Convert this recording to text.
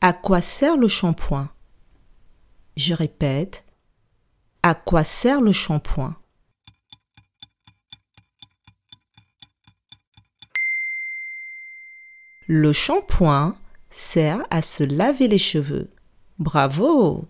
À quoi sert le shampoing? Je répète. À quoi sert le shampoing? Le shampoing sert à se laver les cheveux. Bravo